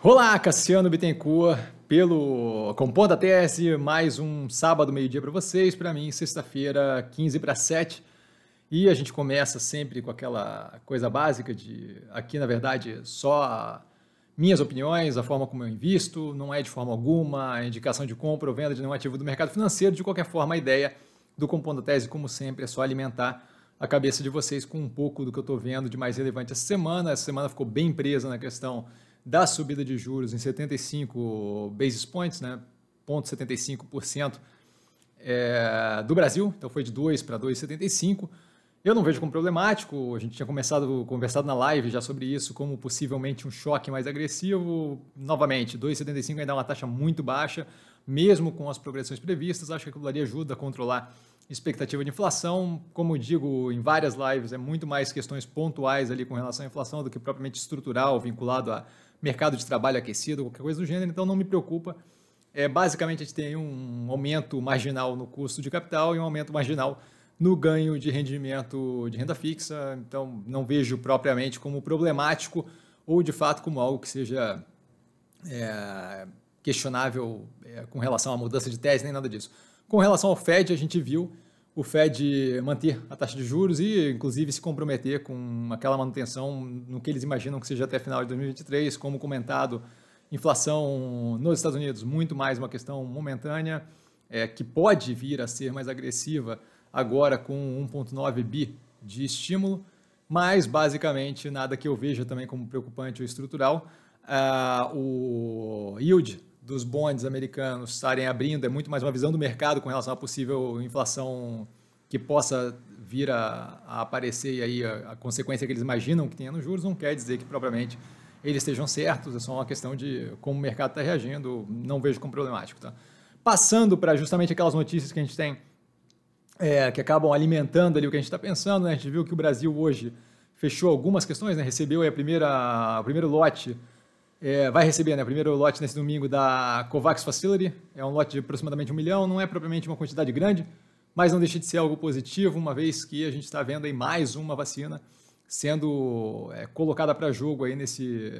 Olá, Cassiano Bittencourt, pelo Compondo a Tese, mais um sábado, meio-dia para vocês, para mim, sexta-feira, 15 para 7. E a gente começa sempre com aquela coisa básica de, aqui na verdade, só minhas opiniões, a forma como eu invisto, não é de forma alguma a indicação de compra ou venda de nenhum ativo do mercado financeiro. De qualquer forma, a ideia do Compondo a Tese, como sempre, é só alimentar a cabeça de vocês com um pouco do que eu estou vendo de mais relevante essa semana. Essa semana ficou bem presa na questão da subida de juros em 75 basis points, né, 0,75% é, do Brasil, então foi de 2 para 2,75%. Eu não vejo como problemático, a gente tinha começado, conversado na live já sobre isso, como possivelmente um choque mais agressivo. Novamente, 2,75 ainda é uma taxa muito baixa, mesmo com as progressões previstas, acho que aquilo ali ajuda a controlar expectativa de inflação. Como eu digo em várias lives, é muito mais questões pontuais ali com relação à inflação do que propriamente estrutural, vinculado a mercado de trabalho aquecido, qualquer coisa do gênero, então não me preocupa. É, basicamente, a gente tem um aumento marginal no custo de capital e um aumento marginal no ganho de rendimento de renda fixa, então não vejo propriamente como problemático ou de fato como algo que seja é, questionável é, com relação à mudança de tese, nem nada disso. Com relação ao Fed, a gente viu o Fed manter a taxa de juros e, inclusive, se comprometer com aquela manutenção no que eles imaginam que seja até final de 2023, como comentado, inflação nos Estados Unidos muito mais uma questão momentânea, é, que pode vir a ser mais agressiva agora com 1,9 bi de estímulo, mas basicamente nada que eu veja também como preocupante ou estrutural. Uh, o yield dos bonds americanos estarem abrindo é muito mais uma visão do mercado com relação à possível inflação que possa vir a, a aparecer e aí a, a, consequência que eles imaginam que tenha nos juros não quer dizer que propriamente eles estejam certos, é só uma questão de como o mercado está reagindo, não vejo como problemático. Tá? Passando para justamente aquelas notícias que a gente tem é, que acabam alimentando ali o que a gente está pensando, né? a gente viu que o Brasil hoje fechou algumas questões, né? recebeu a primeira, o primeiro lote é, vai receber né, primeiro lote nesse domingo da COVAX Facility. É um lote de aproximadamente um milhão, não é propriamente uma quantidade grande, mas não deixa de ser algo positivo, uma vez que a gente está vendo aí mais uma vacina sendo é, colocada para jogo aí nesse,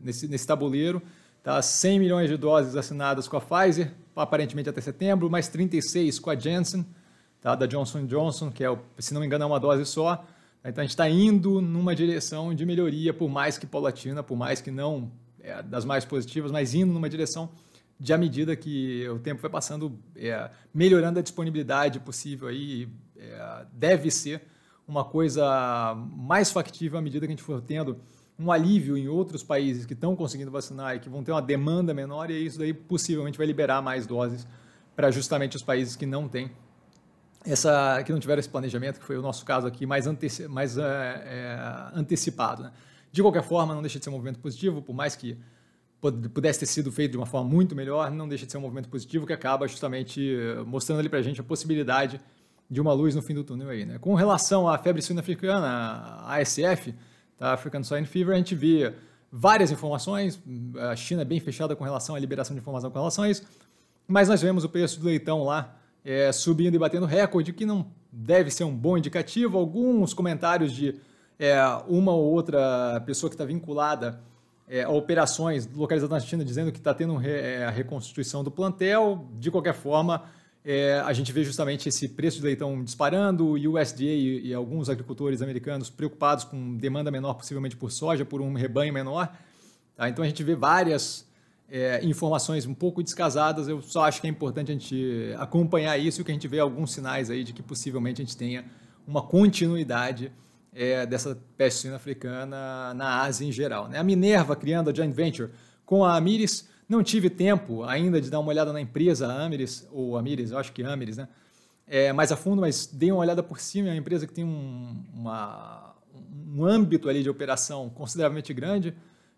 nesse, nesse tabuleiro. Tá? 100 milhões de doses assinadas com a Pfizer, aparentemente até setembro, mais 36 com a Janssen, tá? da Johnson Johnson, que é, se não me engano, é uma dose só. Então a gente está indo numa direção de melhoria, por mais que paulatina, por mais que não é, das mais positivas, mas indo numa direção de à medida que o tempo vai passando, é, melhorando a disponibilidade possível aí, é, deve ser uma coisa mais factível à medida que a gente for tendo um alívio em outros países que estão conseguindo vacinar e que vão ter uma demanda menor, e isso daí possivelmente vai liberar mais doses para justamente os países que não têm essa, que não tiveram esse planejamento, que foi o nosso caso aqui, mais, anteci mais é, é, antecipado. Né? De qualquer forma, não deixa de ser um movimento positivo, por mais que pudesse ter sido feito de uma forma muito melhor, não deixa de ser um movimento positivo que acaba justamente eh, mostrando ali para a gente a possibilidade de uma luz no fim do túnel aí. Né? Com relação à febre suína africana, a ASF, tá? African Swine Fever, a gente vê várias informações, a China é bem fechada com relação à liberação de informação com relação a isso, mas nós vemos o preço do leitão lá é, subindo e batendo recorde, que não deve ser um bom indicativo. Alguns comentários de é, uma ou outra pessoa que está vinculada é, a operações localizadas na China dizendo que está tendo é, a reconstituição do plantel. De qualquer forma, é, a gente vê justamente esse preço de leitão disparando, o USDA e, e, alguns agricultores americanos preocupados com demanda menor, possivelmente por soja, por um rebanho menor. Tá? Então a gente vê várias é, informações um pouco descasadas. Eu só acho que é importante a gente acompanhar isso e que a gente vê alguns sinais aí de que possivelmente a gente tenha uma continuidade é, dessa peste suína africana na Ásia em geral. Né? A Minerva criando a joint venture com a Amiris, não tive tempo ainda de dar uma olhada na empresa Amiris, ou Amiris, eu acho que Amiris, né? É, mais a fundo, mas dei uma olhada por cima, é uma empresa que tem um, uma, um âmbito ali de operação consideravelmente grande,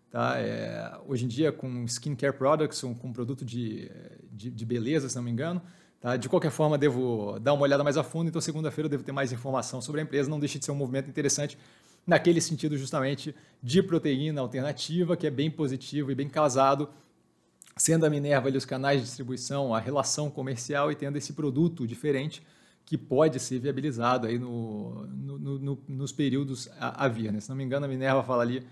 tá? É, hoje em dia com skincare products, com produto de, de, de beleza, se não me engano, Tá? De qualquer forma, devo dar uma olhada mais a fundo, então segunda-feira eu devo ter mais informação sobre a empresa. Não deixe de ser um movimento interessante naquele sentido justamente de proteína alternativa, que é bem positivo e bem casado, sendo a Minerva ali os canais de distribuição, a relação comercial e tendo esse produto diferente que pode ser viabilizado aí no, no, no, nos períodos a, a vir. Né? Se não me engano, a Minerva fala ali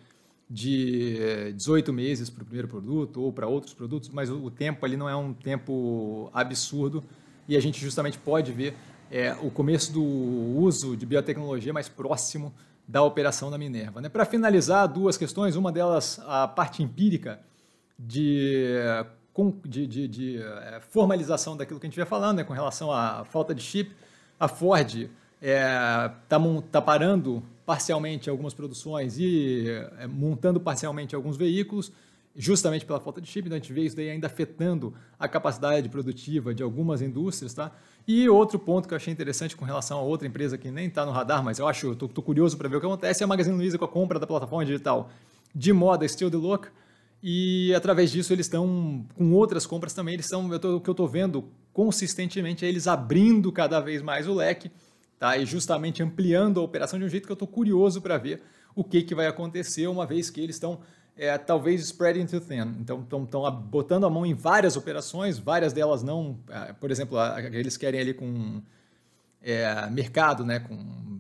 de 18 meses para o primeiro produto ou para outros produtos, mas o, tempo ali não é um tempo absurdo e a gente justamente pode ver é, o começo do uso de biotecnologia mais próximo da operação da Minerva. Né? Para finalizar, duas questões, uma delas a parte empírica de, de, de, de é, formalização daquilo que a gente vai falando, né, com relação à falta de chip. A Ford está é, tá parando parcialmente algumas produções e é, montando parcialmente alguns veículos, justamente pela falta de chip. Então a gente vê isso daí ainda afetando a capacidade produtiva de algumas indústrias, tá? E outro ponto que eu achei interessante com relação a outra empresa que nem está no radar, mas eu acho, estou curioso para ver o que acontece, é a Magazine Luiza com a compra da plataforma digital de moda Still the Look. E através disso eles estão com outras compras também, eles estão, o que eu estou vendo consistentemente é eles abrindo cada vez mais o leque tá? e justamente ampliando a operação de um jeito que eu estou curioso para ver o que, que vai acontecer, uma vez que eles estão é, talvez spreading too thin. Então, estão botando a mão em várias operações, várias delas não, é, por exemplo, eles querem ali com é, mercado, né, com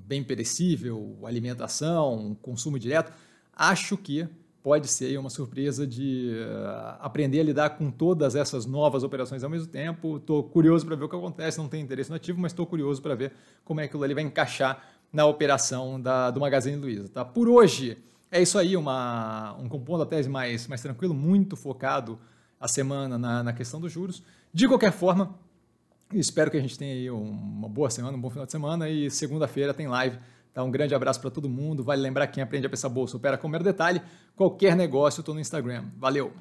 bem perecível, alimentação, consumo direto. Acho que pode ser uma surpresa de uh, aprender a lidar com todas essas novas operações ao mesmo tempo. Estou curioso para ver o que acontece, não tenho interesse nativo, mas estou curioso para ver como é que aquilo vai encaixar na operação da, do Magazine Luiza. Tá? Por hoje, é isso aí, uma, um compondo a tese mais, mais tranquilo, muito focado a semana na, na questão dos juros. De qualquer forma, espero que a gente tenha aí uma boa semana, um bom final de semana e segunda-feira tem live Tá, um grande abraço para todo mundo. Vale lembrar quem aprende a pensar bolsa opera com mero detalhe. Qualquer negócio, eu estou no Instagram. Valeu!